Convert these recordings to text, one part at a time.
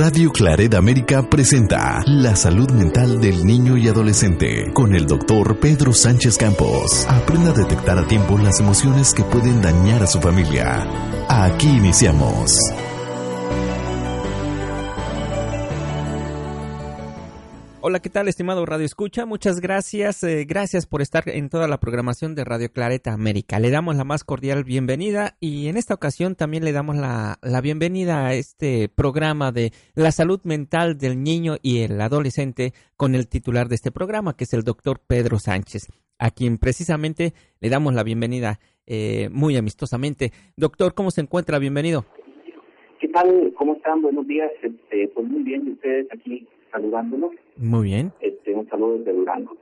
Radio Claret América presenta La salud mental del niño y adolescente con el doctor Pedro Sánchez Campos. Aprenda a detectar a tiempo las emociones que pueden dañar a su familia. Aquí iniciamos. Hola, ¿qué tal, estimado Radio Escucha? Muchas gracias, eh, gracias por estar en toda la programación de Radio Clareta América. Le damos la más cordial bienvenida y en esta ocasión también le damos la, la bienvenida a este programa de la salud mental del niño y el adolescente con el titular de este programa, que es el doctor Pedro Sánchez, a quien precisamente le damos la bienvenida eh, muy amistosamente. Doctor, ¿cómo se encuentra? Bienvenido. ¿Qué tal? ¿Cómo están? Buenos días. Este, pues muy bien, ustedes aquí saludándonos. Muy bien. Este, un saludo desde Durango.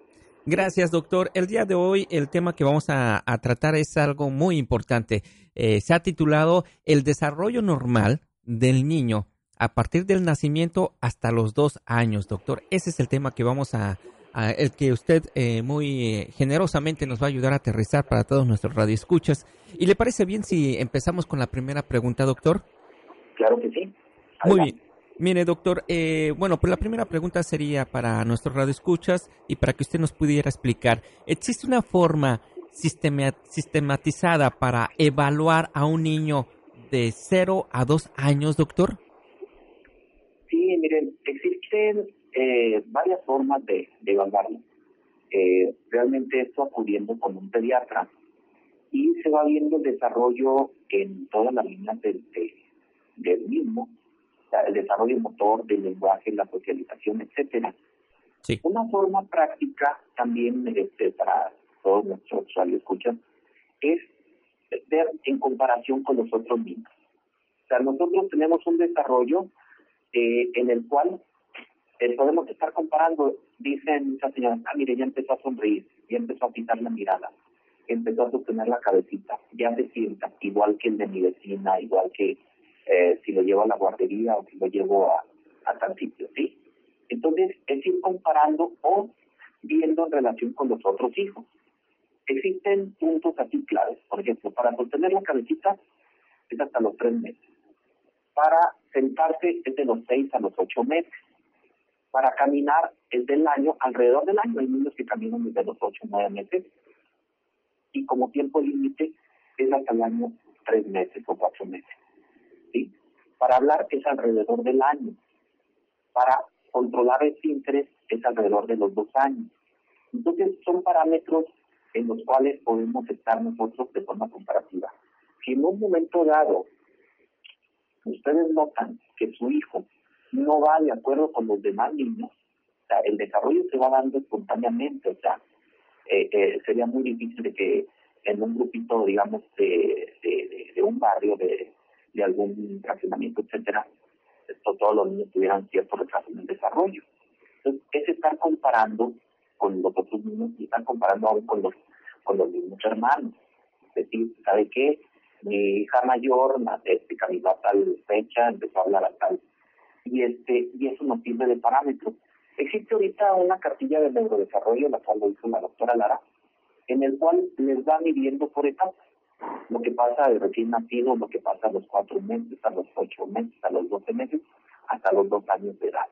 Gracias, doctor. El día de hoy el tema que vamos a, tratar es algo muy importante. Eh, se ha titulado El desarrollo normal del niño a partir del nacimiento hasta los dos años, doctor. Ese es el tema que vamos a, el que usted eh, muy generosamente nos va a ayudar a aterrizar para todos nuestros radioescuchas. ¿Y le parece bien si empezamos con la primera pregunta, doctor? Claro que sí. Muy bien. Mire, doctor, eh, bueno, pues la primera pregunta sería para nuestros radioescuchas y para que usted nos pudiera explicar. ¿Existe una forma sistematizada para evaluar a un niño de 0 a 2 años, doctor? Sí, miren, existen eh, varias formas de, evaluarlo. Eh, realmente esto acudiendo con un pediatra y se va viendo el desarrollo en todas las líneas del mismo el desarrollo motor, del lenguaje, la socialización, etcétera. Una forma práctica también este, para todos nuestros usuarios escuchan es ver en comparación con los otros niños. O sea, nosotros tenemos un desarrollo eh, en el cual eh, podemos estar comparando, dicen muchas señoras, ah, mire, ya empezó a sonreír, ya empezó a quitar la mirada, empezó a sostener la cabecita, ya se sienta igual que el de mi vecina, igual que eh, si lo llevo a la guardería o si lo llevo a, a tal sitio, ¿sí? Entonces, es ir comparando o viendo en relación con los otros hijos. Existen puntos así claves. Por ejemplo, para sostener la cabecita es hasta los tres meses. Para sentarse es de los seis a los ocho meses. Para caminar es del año, alrededor del año. Hay niños que caminan desde los ocho o nueve meses. Y como tiempo límite es hasta el año tres meses o cuatro meses. Para hablar es alrededor del año. Para controlar el interés es alrededor de los dos años. Entonces son parámetros en los cuales podemos estar nosotros de forma comparativa. Si en un momento dado ustedes notan que su hijo no va de acuerdo con los demás niños, o sea, el desarrollo se va dando espontáneamente, o sea, eh, eh, sería muy difícil de que en un grupito, digamos, de, de un barrio, de, de algún fraccionamiento, etcétera, todos los niños tuvieran cierto retraso en el desarrollo. Entonces, es estar comparando con los otros niños y estar comparando aún con los, con los mismos hermanos. Es decir, ¿sabe qué? Mi hija mayor este, caminó a tal fecha, empezó a hablar a tal. Y, este, y eso nos sirve de parámetro. Existe ahorita una cartilla de neurodesarrollo, la cual lo hizo la doctora Lara, en el cual les va midiendo por etapas lo que pasa de recién nacido, lo que pasa a los cuatro meses, a los ocho meses, a los doce meses, hasta los dos años de edad.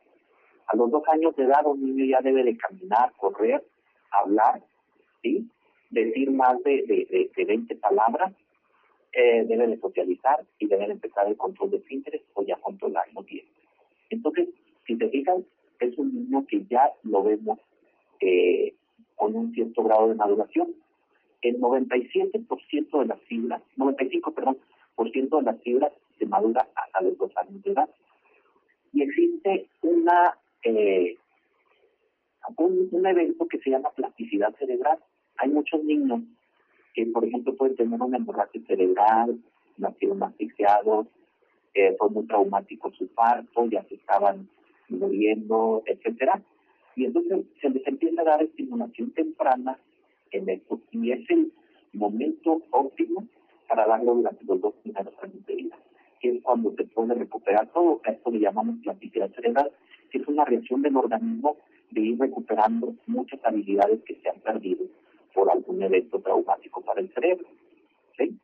A los dos años de edad un niño ya debe de caminar, correr, hablar, ¿sí? decir más de, de, de, 20 palabras, eh, debe de socializar y debe de empezar el control de esfínteres o ya controlarlo bien. Entonces, si te fijan, es un niño que ya lo vemos eh, con un cierto grado de maduración el 97% de las fibras, 95, perdón, por ciento de las fibras se madura hasta los dos años de edad. Y existe una eh, un, evento que se llama plasticidad cerebral. Hay muchos niños que, por ejemplo, pueden tener una hemorragia cerebral, nacieron asfixiados, eh, fue muy traumático su parto, ya se estaban muriendo, etcétera. Y entonces se les empieza a dar estimulación temprana en y es el momento óptimo para darlo durante los dos primeros años de vida, que es cuando se puede recuperar todo. esto le llamamos plasticidad cerebral, que es una reacción del organismo de ir recuperando muchas habilidades que se han perdido por algún evento traumático para el cerebro. ¿Sí?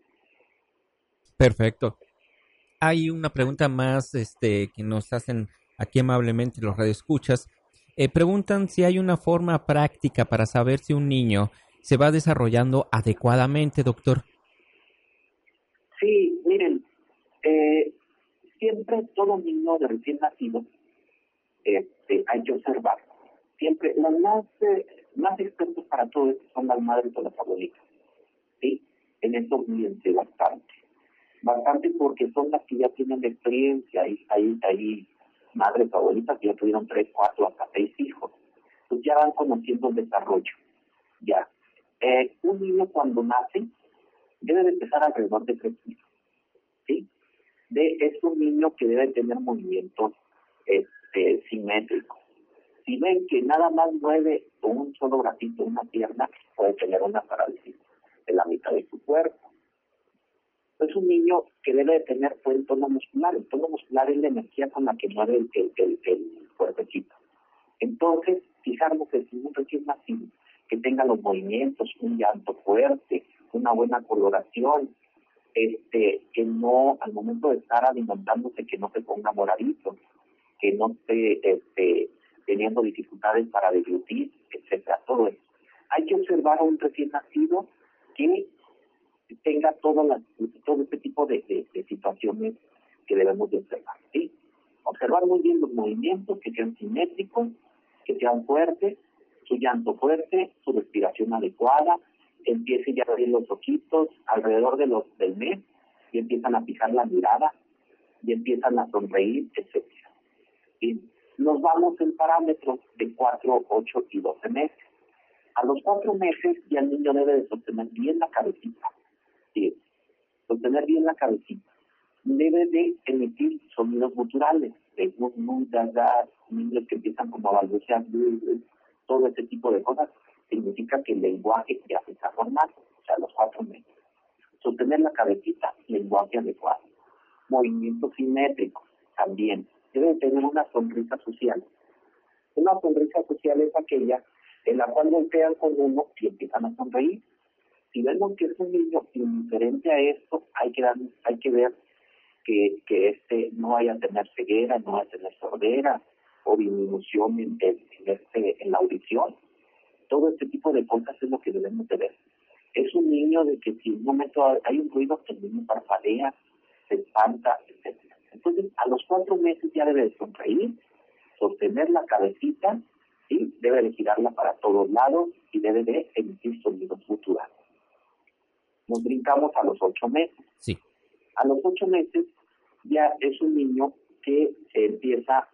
Perfecto. Hay una pregunta más este, que nos hacen aquí amablemente los radioescuchas, eh, preguntan si hay una forma práctica para saber si un niño se va desarrollando adecuadamente, doctor. Sí, miren, eh, siempre todo niño recién nacido este, hay que observar. Siempre, los más, eh, más expertos para todo esto son las madres o las abuelitas. ¿sí? En eso fíjense bastante. Bastante porque son las que ya tienen experiencia. Hay, hay, hay madres o abuelitas que ya tuvieron tres, cuatro, hasta seis hijos. Pues ya van conociendo el desarrollo. Ya. Eh, un niño cuando nace debe de empezar alrededor de tres meses. ¿sí? De, es un niño que debe tener movimientos este, simétricos. Si ven que nada más mueve un solo bracito, una pierna, puede tener una parálisis de la mitad de su cuerpo. Es un niño que debe de tener el tono muscular. El tono muscular es la energía con la que mueve el, el, el, cuerpecito. Entonces, fijarnos que si un recién tenga los movimientos, un llanto fuerte, una buena coloración, este, que no, al momento de estar alimentándose, que no se ponga moradito, que no esté este, teniendo dificultades para deglutir, etcétera, todo eso. Hay que observar a un recién nacido que tenga todo, todo este tipo de, situaciones que debemos de observar. ¿sí? Observar muy bien los movimientos, que sean simétricos, que sean fuertes, su llanto fuerte, su respiración adecuada, empiece ya a abrir los ojitos alrededor de los del mes y empiezan a fijar la mirada y empiezan a sonreír, etc. Y nos vamos en parámetros de 4, 8 y 12 meses. A los 4 meses ya el niño debe de sostener bien la cabecita. Sostener bien la cabecita. Debe de emitir sonidos guturales, de niños que empiezan como a balbucear, todo ese tipo de cosas, significa que el lenguaje ya se está formando, o sea, los cuatro meses. Sostener la cabecita, lenguaje adecuado. Movimiento simétrico, también. Debe tener una sonrisa social. Una sonrisa social es aquella en la cual golpean con uno y empiezan a sonreír. Si vemos que es un niño indiferente a esto, hay que, dar, hay que ver que, que este no vaya a tener ceguera, no vaya a tener sordera, o disminución en, este, en la audición. Todo este tipo de cosas es lo que debemos de ver. Es un niño de que si en un momento hay un ruido, el niño parpadea, se espanta, etc. Entonces, a los cuatro meses ya debe de sonreír, sostener la cabecita, y debe de girarla para todos lados y debe de emitir sonidos guturales. Nos brincamos a los ocho meses. Sí. A los ocho meses ya es un niño que se empieza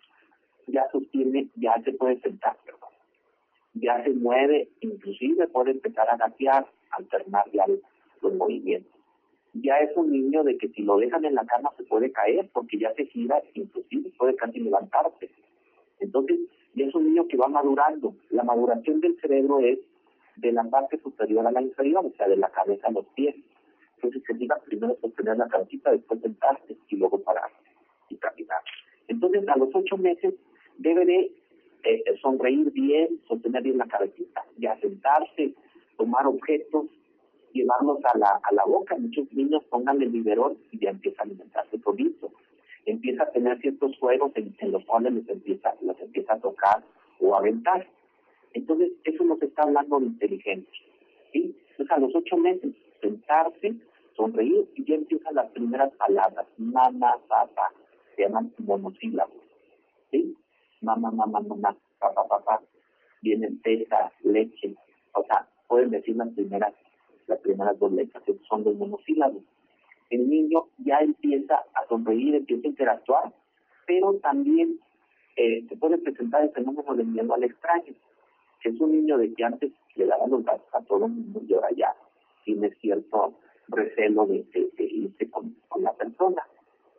ya sostiene, ya se puede sentar, perdón. Ya se mueve, inclusive puede empezar a gatear, alternar ya los movimientos. Ya es un niño de que si lo dejan en la cama se puede caer porque ya se gira, inclusive puede casi levantarse. Entonces, ya es un niño que va madurando. La maduración del cerebro es de la parte superior a la inferior, o sea, de la cabeza a los pies. Entonces se diga primero sostener la cabecita, después sentarse y luego pararse y caminar. Entonces, a los ocho meses debe de eh, sonreír bien, sostener bien la cabecita, ya sentarse, tomar objetos, llevarlos a la, a la boca. Muchos niños pongan el biberón y ya empieza a alimentarse solito. Empieza a tener ciertos juegos en, los cuales los empieza, los empieza a tocar o a aventar. Entonces, eso nos está hablando de inteligencia. ¿sí? Entonces, a los ocho meses, sentarse, sonreír y ya empiezan las primeras palabras, mamá, papá, se llaman monosílabos. ¿sí? Mamá, mamá, mamá, papá, papá, vienen teta, leche, o sea, pueden decir las primeras, las primeras dos letras, son dos monosílabos. El niño ya empieza a sonreír, empieza a interactuar, pero también eh, se puede presentar el fenómeno del miedo al extraño, que es un niño de que antes le daba los brazos a todo el mundo y ahora ya tiene cierto recelo de, irse con la persona.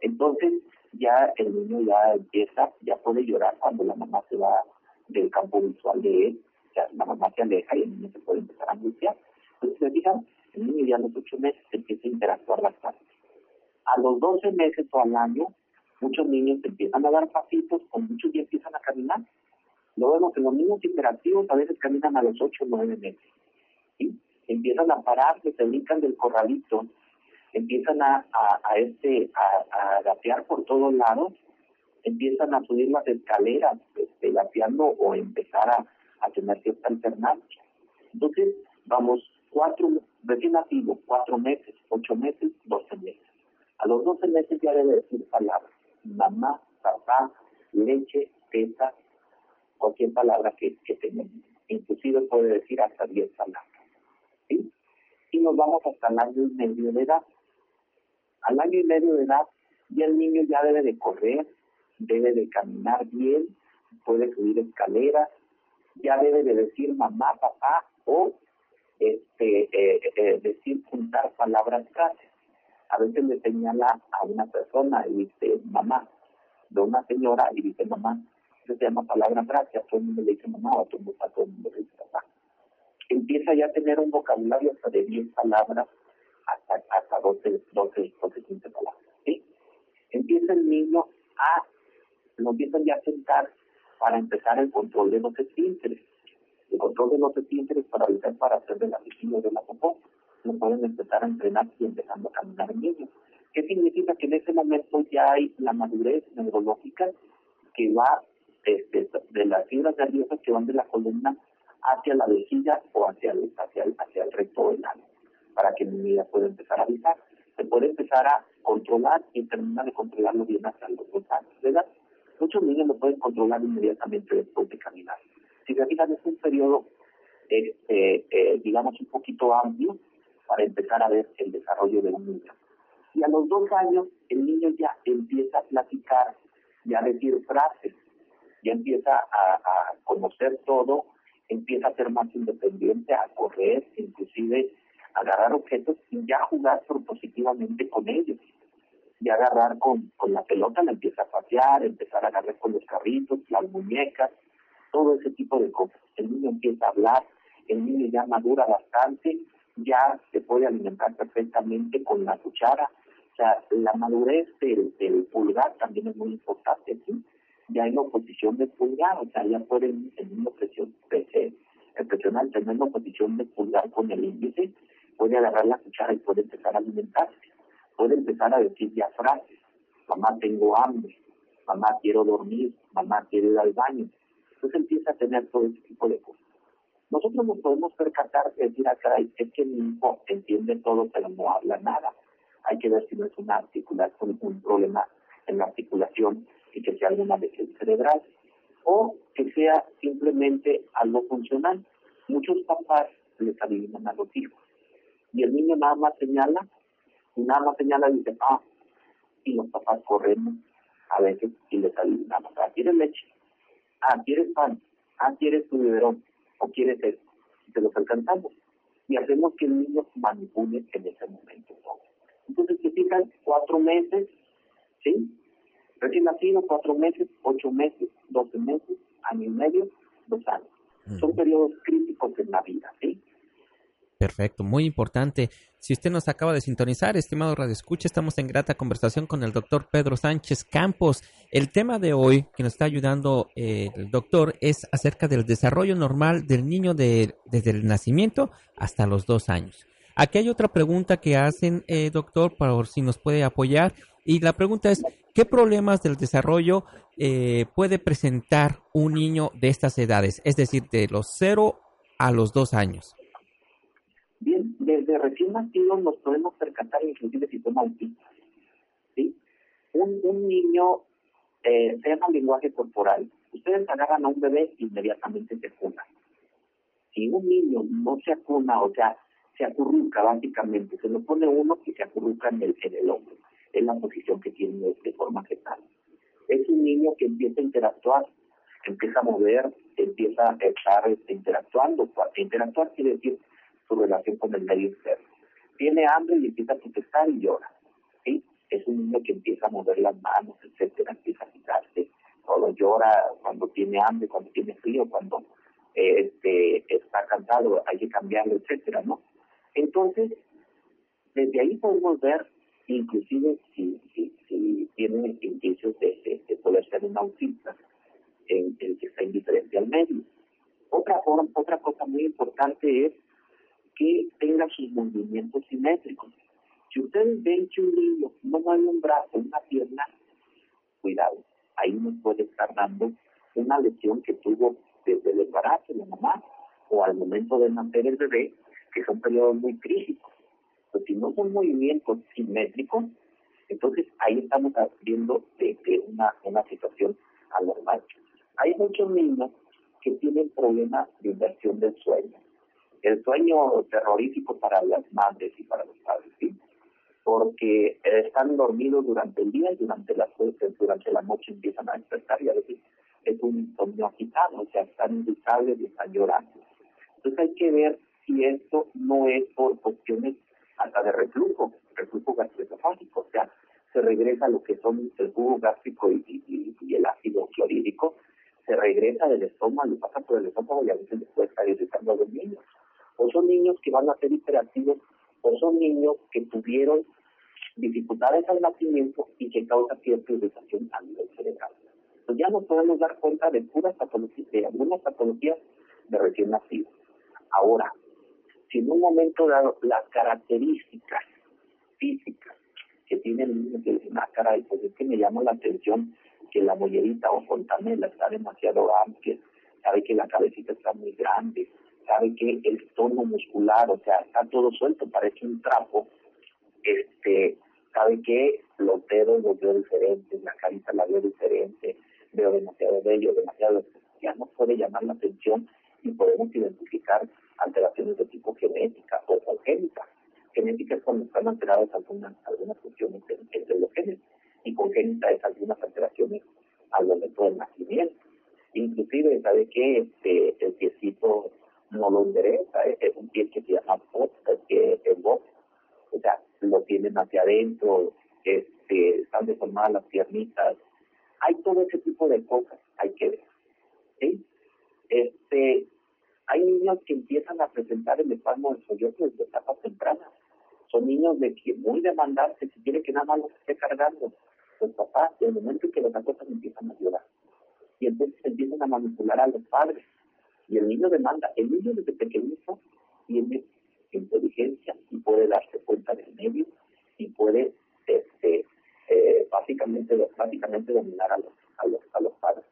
Entonces, ya el niño ya empieza, ya puede llorar cuando la mamá se va del campo visual de él, ya la mamá se aleja y el niño se puede empezar a angustiar. Entonces, se fijan, el niño ya a los ocho meses empieza a interactuar bastante. A los doce meses o al año, muchos niños empiezan a dar pasitos, con muchos ya empiezan a caminar. Lo vemos que los niños interactivos a veces caminan a los ocho o nueve meses. ¿sí? Empiezan a pararse, se brincan del corralito, empiezan a, a, este, a, gatear por todos lados empiezan a subir las escaleras, este, gateando o empezar a, a tener cierta alternancia. Entonces, vamos, cuatro, recién nacido, cuatro meses, ocho meses, doce meses. A los doce meses ya debe decir palabras, mamá, papá, leche, teta, cualquier palabra que, que tenga. Inclusive puede decir hasta diez palabras. ¿sí? Y nos vamos hasta el año medio de edad. Al año y medio de edad ya el niño ya debe de correr, debe de caminar bien, puede subir escaleras, ya debe de decir mamá, papá o este eh, eh, decir juntar palabras frases. A veces le señala a una persona y dice mamá, de una señora y dice mamá, se llama palabra frase, a todo el mundo le dice mamá o a todo el mundo, le dice papá. Empieza ya a tener un vocabulario de 10 palabras hasta, hasta 12, 12, 12, 15 palabras. ¿sí? Empieza el niño a, lo empiezan ya a sentar para empezar el control de los esfínteres. El control de los esfínteres para evitar para hacer de la piscina de la popó. Lo pueden empezar a entrenar y empezando a caminar el niño. ¿Qué significa? Que en ese momento ya hay la madurez neurológica que va este, de las fibras nerviosas que van de la columna hacia la vejiga o hacia el, hacia el, hacia el recto del ano, para que mi vida pueda empezar a avisar. Se puede empezar a controlar y terminar de controlarlo bien hasta los dos años de edad. Muchos niños lo pueden controlar inmediatamente después de caminar. Si caminar es un periodo, este, eh, digamos, un poquito amplio para empezar a ver el desarrollo de un niño. Y a los dos años, el niño ya empieza a platicar, ya a decir frases, ya empieza a, a conocer todo, empieza a ser más independiente, a correr, inclusive agarrar objetos y ya jugar propositivamente con ellos y agarrar con, con la pelota, la empieza a patear, empezar a agarrar con los carritos, las muñecas, todo ese tipo de cosas. El niño empieza a hablar, el niño ya madura bastante, ya se puede alimentar perfectamente con la cuchara. O sea, la madurez del, del pulgar también es muy importante aquí. Ya la oposición del pulgar, o sea, ya puede el niño presión, presionar, tener la oposición del pulgar con el índice, puede agarrar la cuchara y puede empezar a alimentarse puede empezar a decir ya frases, mamá tengo hambre, mamá quiero dormir, mamá quiero ir al baño. Entonces empieza a tener todo ese tipo de cosas. Nosotros nos podemos percatar y decir, ah, caray, es que mi hijo entiende todo, pero no habla nada. Hay que ver si no es una articulación, un problema en la articulación y que sea alguna lesión cerebral o que sea simplemente algo funcional. Muchos papás les adivinan a los hijos y el niño nada más señala y nada más señala y dice, ah, y los papás corremos a veces y les adivinamos, ah, ¿quieres leche? Ah, ¿quieres pan? Ah, ¿quieres tu biberón? ¿O quieres esto? Y se los alcanzamos. Y hacemos que el niño manipule en ese momento Entonces, se fijan, cuatro meses, ¿sí? Recién nacido, cuatro meses, ocho meses, doce meses, año y medio, dos años. Son periodos críticos en la vida, ¿sí? Perfecto, muy importante. Si usted nos acaba de sintonizar, estimado Radio Escucha, estamos en grata conversación con el doctor Pedro Sánchez Campos. El tema de hoy que nos está ayudando eh, el doctor es acerca del desarrollo normal del niño de, desde el nacimiento hasta los dos años. Aquí hay otra pregunta que hacen, eh, doctor, para si nos puede apoyar. Y la pregunta es, ¿qué problemas del desarrollo eh, puede presentar un niño de estas edades? Es decir, de los cero a los dos años. Bien, desde recién nacidos nos podemos percatar inclusive si son autistas. ¿sí? Un, un niño eh, se llama lenguaje corporal. Ustedes agarran a un bebé inmediatamente se cuna. Si un niño no se acuna, o sea, se acurruca básicamente, se lo pone uno y se acurruca en el, en el hombro. Es la posición que tiene de forma fetal. Es un niño que empieza a interactuar, empieza a mover, empieza a estar este, interactuando. Interactuar quiere decir su relación con el medio externo. Tiene hambre y empieza a protestar y llora. ¿sí? Es un niño que empieza a mover las manos, etcétera, empieza a quitarse. Todo llora cuando tiene hambre, cuando tiene frío, cuando este, está cansado, hay que cambiarlo, etcétera, ¿no? Entonces, desde ahí podemos ver, inclusive si, si, si tiene indicios de, de, poder ser un autista, en el que está indiferente al medio. Otra, otra cosa muy importante es sus movimientos simétricos. Si ustedes ven que un niño no mueve un brazo, una pierna, cuidado, ahí nos puede estar dando una lesión que tuvo desde el embarazo de la mamá o al momento de nacer el bebé, que son periodos muy críticos. Pues si no son movimientos simétricos, entonces ahí estamos viendo de, una, una situación anormal. Hay muchos niños que tienen problemas de inversión del sueño. El sueño terrorífico para las madres y para los padres, ¿sí? Porque están dormidos durante el día y durante la, durante la noche empiezan a despertar y a veces es un insomnio agitado, o sea, están inestables y están llorando. Entonces hay que ver si esto no es por cuestiones hasta de reflujo, reflujo gastroesofágico, o sea, se regresa lo que son el jugo gástrico y, el ácido clorhídrico, se regresa del estómago y pasa por el estómago y a veces después estar irritando a los niños. Niños que van a ser hiperactivos, o son niños que tuvieron dificultades al nacimiento y que causa cierta irritación a nivel cerebral. Entonces ya nos podemos dar cuenta de puras patologías, de algunas patologías de recién nacidos. Ahora, si en un momento dado las características físicas que tiene el niño que dice, ah, caray, pues es que me llama la atención que la mollerita o fontanela está demasiado amplia, sabe que la cabecita está muy grande, sabe que el tono muscular, o sea, está todo suelto, parece un trapo, este, sabe que los dedos los veo diferentes, la carita la veo diferente, veo demasiado bello, demasiado, ya no puede llamar la atención y podemos identificar alteraciones de tipo genética o congénita. Genética es cuando están alteradas algunas, algunas funciones entre los genes y congénita es algunas alteraciones al momento del nacimiento. Inclusive, ¿sabe que Este, el piecito no lo endereza, es un pie que se llama bot, que es bot, o sea, lo tienen hacia adentro, este, están deformadas las piernitas, hay todo ese tipo de cosas, hay que ver. Este, hay niños que empiezan a presentar el espasmo del sollozo desde etapas tempranas. Son niños de que muy demandantes, si quiere que nada más los esté cargando. Los papás, en el momento en que los acosan, empiezan a llorar. Y entonces empiezan a manipular a los padres. Y el niño demanda. El niño desde pequeñito tiene inteligencia y puede darse cuenta del medio y puede este, eh, básicamente, básicamente dominar a los, a los, a los padres.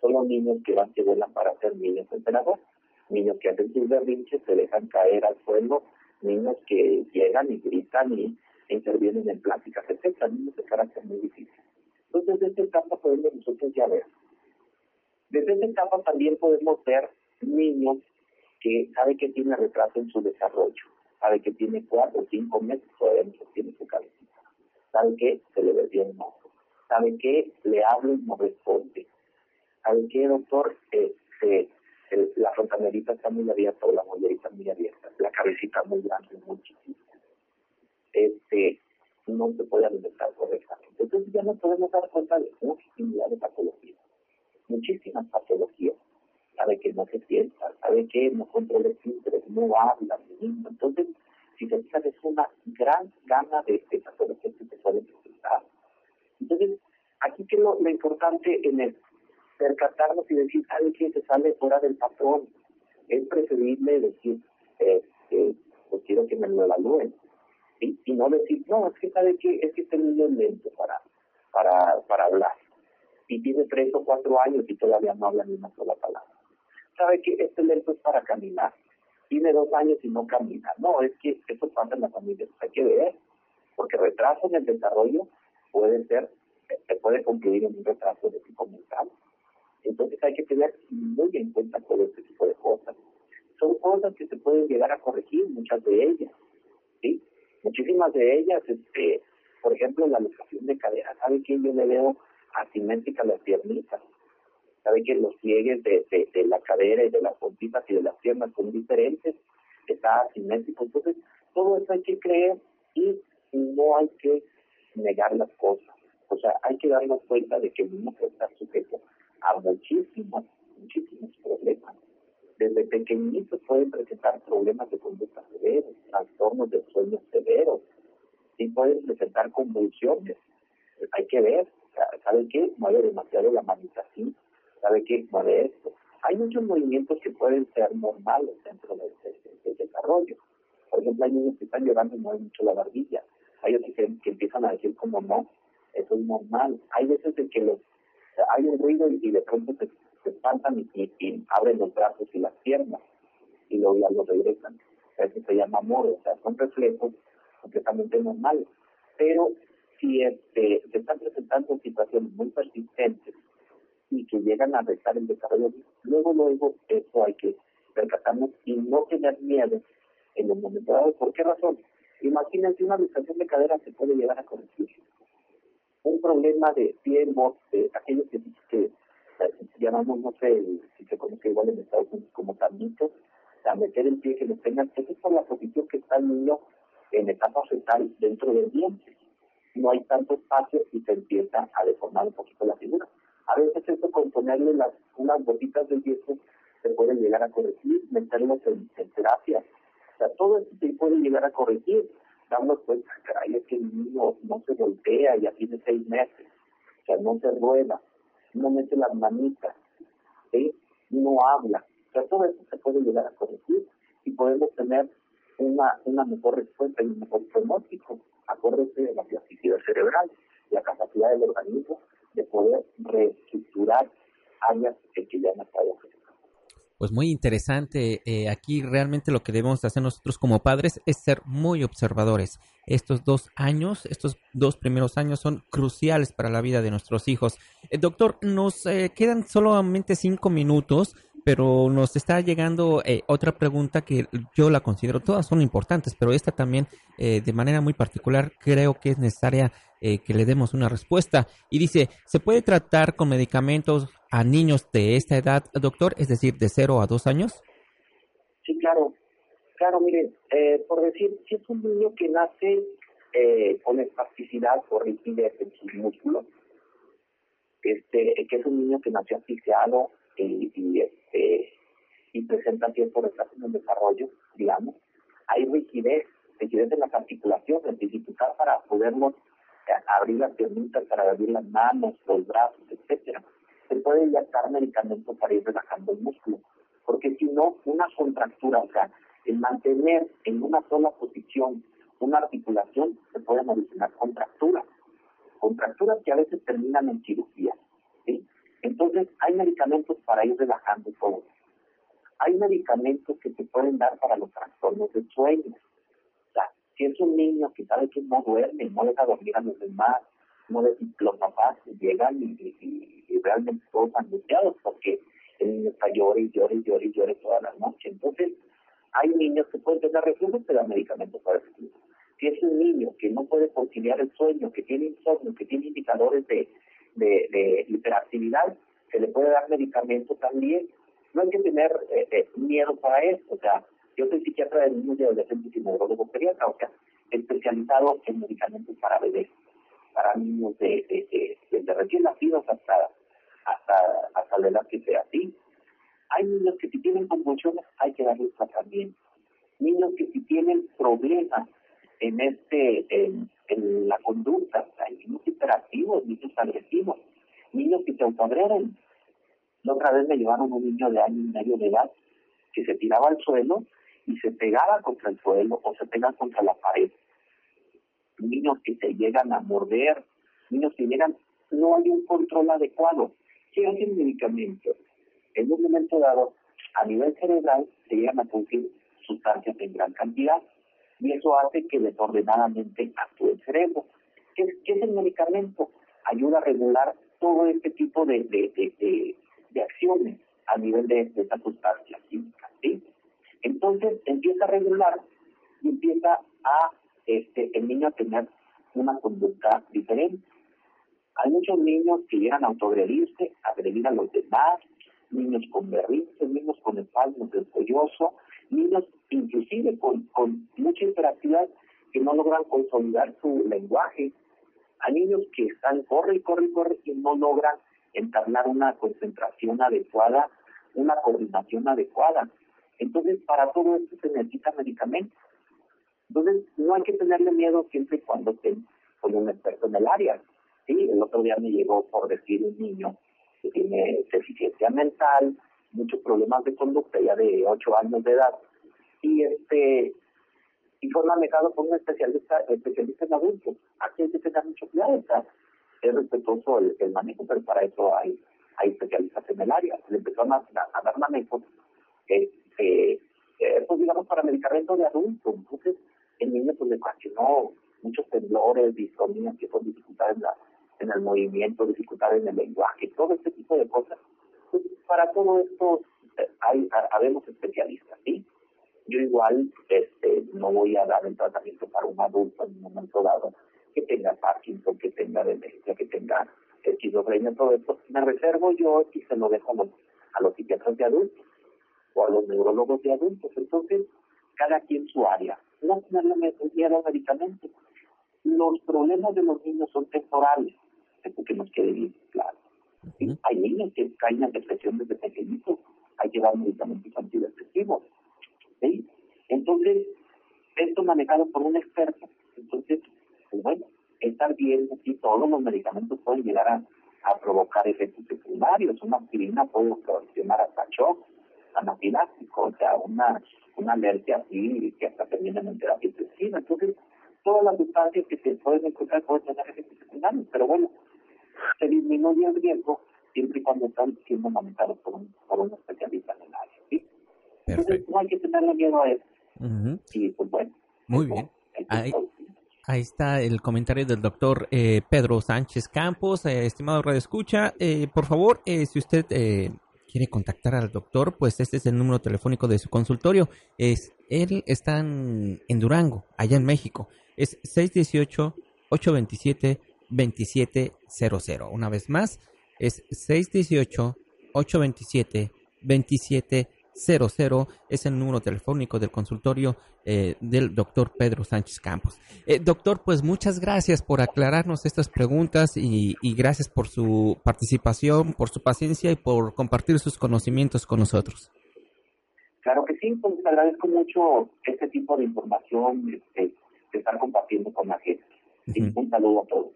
Son los niños que van, que vuelan para ser niños emperadores niños que hacen sus berrinches, se dejan caer al suelo, niños que llegan y gritan y intervienen en pláticas, etcétera, niños de carácter muy difícil. Entonces, desde esta etapa podemos nosotros ya ver. Desde esta etapa también podemos ver niños que sabe que tiene retraso en su desarrollo, sabe que tiene cuatro o cinco meses, todavía no tiene su cabecita, sabe que se le ve bien ojo, sabe que le hablo y no responde, sabe que doctor, este, la fontanerita está muy abierta o la mollerita muy abierta, la cabecita muy grande, muy chiquita. Este, no se puede alimentar correctamente. Entonces ya nos podemos dar cuenta de muchísimas de patologías, muchísimas patologías. Sabe que no se sienta, sabe que no controla el no habla, entonces si se fijan es una gran gama de, patologías que se pueden presentar. Entonces, aquí que lo, importante en el percatarnos y decir, ¿sabe qué? Se sale fuera del patrón. Es preferible decir, este, pues quiero que me lo evalúen. Y, no decir, no, es que sabe que es que este niño es lento para, para hablar. Y tiene tres o cuatro años y todavía no habla ni una sola palabra. ¿Sabe que este lento es para caminar? Tiene dos años y no camina. No, es que eso pasa en la familia. Hay que ver, porque retraso en el desarrollo puede ser, se puede concluir en un retraso de tipo mental. Entonces hay que tener muy en cuenta todo este tipo de cosas. Son cosas que se pueden llegar a corregir, muchas de ellas. ¿sí? Muchísimas de ellas, este, por ejemplo, la locación de cadera. ¿Sabe que yo le veo asimétrica las piernitas? ¿Sabe que los pliegues de, de, la cadera y de las puntitas y de las piernas son diferentes? Está asimétrico. Entonces, todo eso hay que creer y no hay que negar las cosas. O sea, hay que darnos cuenta de que el niño estar sujeto a muchísimos, muchísimos problemas. Desde pequeñitos pueden presentar problemas de conducta severos, trastornos de sueño severos, y pueden presentar convulsiones. Hay que ver, ¿sabe qué? Mueve demasiado la manita así, ¿sabe qué? Mueve esto. Hay muchos movimientos que pueden ser normales dentro del, desarrollo. Por ejemplo, hay niños que están llorando y mueven mucho la barbilla. Hay otros que, empiezan a decir como no, eso es normal. Hay veces de que los hay un ruido y, de pronto se, espantan y, abren los brazos y las piernas y luego ya lo regresan. Eso se llama amor, o sea, son reflejos completamente normales. Pero si este, se están presentando situaciones muy persistentes y que llegan a afectar el desarrollo, luego, luego, eso hay que percatarnos y no tener miedo en los momentos dados. ¿Por qué razón? Imagínense una luxación de cadera se puede llegar a corregir. Un problema de pie, de aquellos que, que llamamos, no sé, si se conoce igual en Estados Unidos como tamitos, a meter el pie que lo tengan, eso es por la posición que está el niño en etapa fetal dentro del diente. No hay tanto espacio y se empieza a deformar un poquito la figura. A veces eso con ponerle las, unas gotitas del yeso se puede llegar a corregir, meterlos en, terapia. O sea, todo esto se puede llegar a corregir. Damos cuenta, caray, es que el niño no se voltea, ya tiene seis meses. O sea, no se rueda, no mete las manitas, ¿sí? no habla. O sea, todo eso se puede llegar a corregir y podemos tener una, una mejor respuesta y un mejor pronóstico acorde de la plasticidad cerebral, la capacidad del organismo de poder reestructurar áreas que ya no estado pues muy interesante. Eh, aquí realmente lo que debemos hacer nosotros como padres es ser muy observadores. Estos dos años, estos dos primeros años son cruciales para la vida de nuestros hijos. Eh, doctor, nos eh, quedan solamente cinco minutos pero nos está llegando eh, otra pregunta que yo la considero, todas son importantes, pero esta también eh, de manera muy particular creo que es necesaria eh, que le demos una respuesta. Y dice, ¿se puede tratar con medicamentos a niños de esta edad, doctor? Es decir, de 0 a 2 años. Sí, claro. Claro, mire, por decir, si es un niño que nace con espasticidad o rigidez en sus músculos, este, que es un niño que nació asfixiado, y, este, y presenta tiempo retraso en el desarrollo, digamos. Hay rigidez, rigidez en las articulaciones, dificultad para podernos eh, abrir las piernitas, para abrir las manos, los brazos, etcétera. Se puede inyectar medicamentos para ir relajando el músculo, porque si no, una contractura, o sea, el mantener en una sola posición una articulación se pueden originar contracturas, contracturas que a veces terminan en cirugía. Entonces, hay medicamentos para ir relajando todo. Hay medicamentos que se pueden dar para los trastornos de sueño. O sea, si es un niño que sabe que no duerme, no deja dormir a los demás, no de, los papás llegan y, realmente todos angustiados porque el niño está llorando y llora y llora y llora toda la noche. Entonces, hay niños que pueden tener reflujo, pero dan medicamentos para reflujo. Si es un niño que no puede conciliar el sueño, que tiene insomnio, que tiene indicadores de de, de hiperactividad, se le puede dar medicamento también. No hay que tener eh, eh, miedo para esto. O sea, yo soy psiquiatra de niños y adolescentes y neurólogo pediatra, o sea, especializado en medicamentos para bebés, para niños de, de, recién nacidos hasta, hasta, hasta la edad que sea así. Hay niños que si tienen convulsiones hay que darles tratamiento. Niños que si tienen problemas en este en, la conducta. Hay niños hiperactivos, niños agresivos, niños que se autoagredan. La otra vez me llevaron un niño de año y medio de edad que se tiraba al suelo y se pegaba contra el suelo o se pega contra la pared. Niños que se llegan a morder, niños que llegan, no hay un control adecuado. ¿Qué hacen medicamentos? En un momento dado, a nivel cerebral, se llegan a producir sustancias en gran cantidad y eso hace que desordenadamente actúe el cerebro. ¿Qué, es el medicamento? Ayuda a regular todo este tipo de, de, de, acciones a nivel de, esta sustancia química. ¿sí? Entonces empieza a regular y empieza a este, el niño a tener una conducta diferente. Hay muchos niños que llegan a autoagredirse, agredir a los demás, niños con berrinches, niños con espasmos del colloso, niños inclusive con, con mucha interactividad que no logran consolidar su lenguaje. Hay niños que están corre y corre y corre y no logran entablar una concentración adecuada, una coordinación adecuada. Entonces, para todo esto se necesita medicamentos. Entonces, no hay que tenerle miedo siempre y cuando estén con un experto en el área. Sí, el otro día me llegó por decir un niño que tiene deficiencia mental, muchos problemas de conducta ya de 8 años de edad y este y fue manejado por un especialista especialista en adultos aquí hay que tener mucho cuidado es respetuoso el, manejo, pero para eso hay, hay especialistas en el área. Le empezó a, a, dar manejo, eh, eh, pues digamos, para medicamentos de adultos. Entonces, el niño pues le ocasionó muchos temblores, disfonías, que son dificultades en, en el movimiento, dificultades en el lenguaje, todo este tipo de cosas. Para todo esto eh, hay, habemos especialistas, ¿sí? Yo igual este, no voy a dar el tratamiento para un adulto en un momento dado que tenga Parkinson, que tenga demencia, que tenga esquizofrenia, todo esto. Me reservo yo y se lo dejo a los, a los psiquiatras de adultos o a los neurólogos de adultos. Entonces, cada quien su área. No tenerle miedo a medicamentos. Los problemas de los niños son temporales, eso que nos quede bien claro. Hay niños que caen en depresión desde pequeñitos, hay que dar medicamentos antidepresivos. ¿sí? Entonces, esto manejado por un experto. Entonces, pues bueno, estar bien, si todos los medicamentos pueden llegar a, provocar efectos secundarios. Una aspirina puede ocasionar hasta shock anafiláctico, o sea, una, una alergia así que hasta termina en terapia intensiva. Entonces, todas las sustancias que se pueden encontrar pueden tener efectos secundarios, pero bueno, se disminuye el riesgo siempre y cuando están siendo manejados por un, por un especialista en el área. ¿sí? Entonces, no hay que tenerle miedo a eso. Y pues bueno. Muy bien. Ahí, está el comentario del doctor eh, Pedro Sánchez Campos. Eh, estimado Radio Escucha, eh, por favor, si usted quiere contactar al doctor, pues este es el número telefónico de su consultorio. Es, él está en, en Durango, allá en México. Es 618-827-2700. Una vez más, es 618-827-2700. Es el número telefónico del consultorio eh, del doctor Pedro Sánchez Campos. Eh, doctor, pues muchas gracias por aclararnos estas preguntas y, gracias por su participación, por su paciencia y por compartir sus conocimientos con nosotros. Claro que sí, pues agradezco mucho este tipo de información, este, de estar compartiendo con la gente. Un saludo a todos.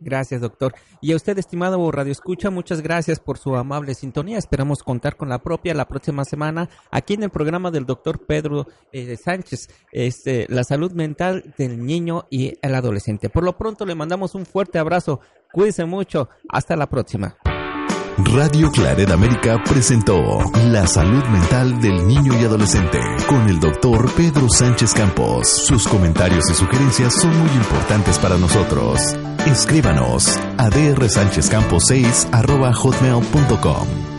Gracias. doctor. Y a usted, estimado Radio Escucha, muchas gracias por su amable sintonía. Esperamos contar con la propia la próxima semana aquí en el programa del doctor Pedro eh, Sánchez, este, la salud mental del niño y el adolescente. Por lo pronto le mandamos un fuerte abrazo. Cuídense mucho. Hasta la próxima. Radio Claret América presentó La salud mental del niño y adolescente con el doctor Pedro Sánchez Campos. Sus comentarios y sugerencias son muy importantes para nosotros. Escríbanos a drsanchezcampos6 hotmail.com.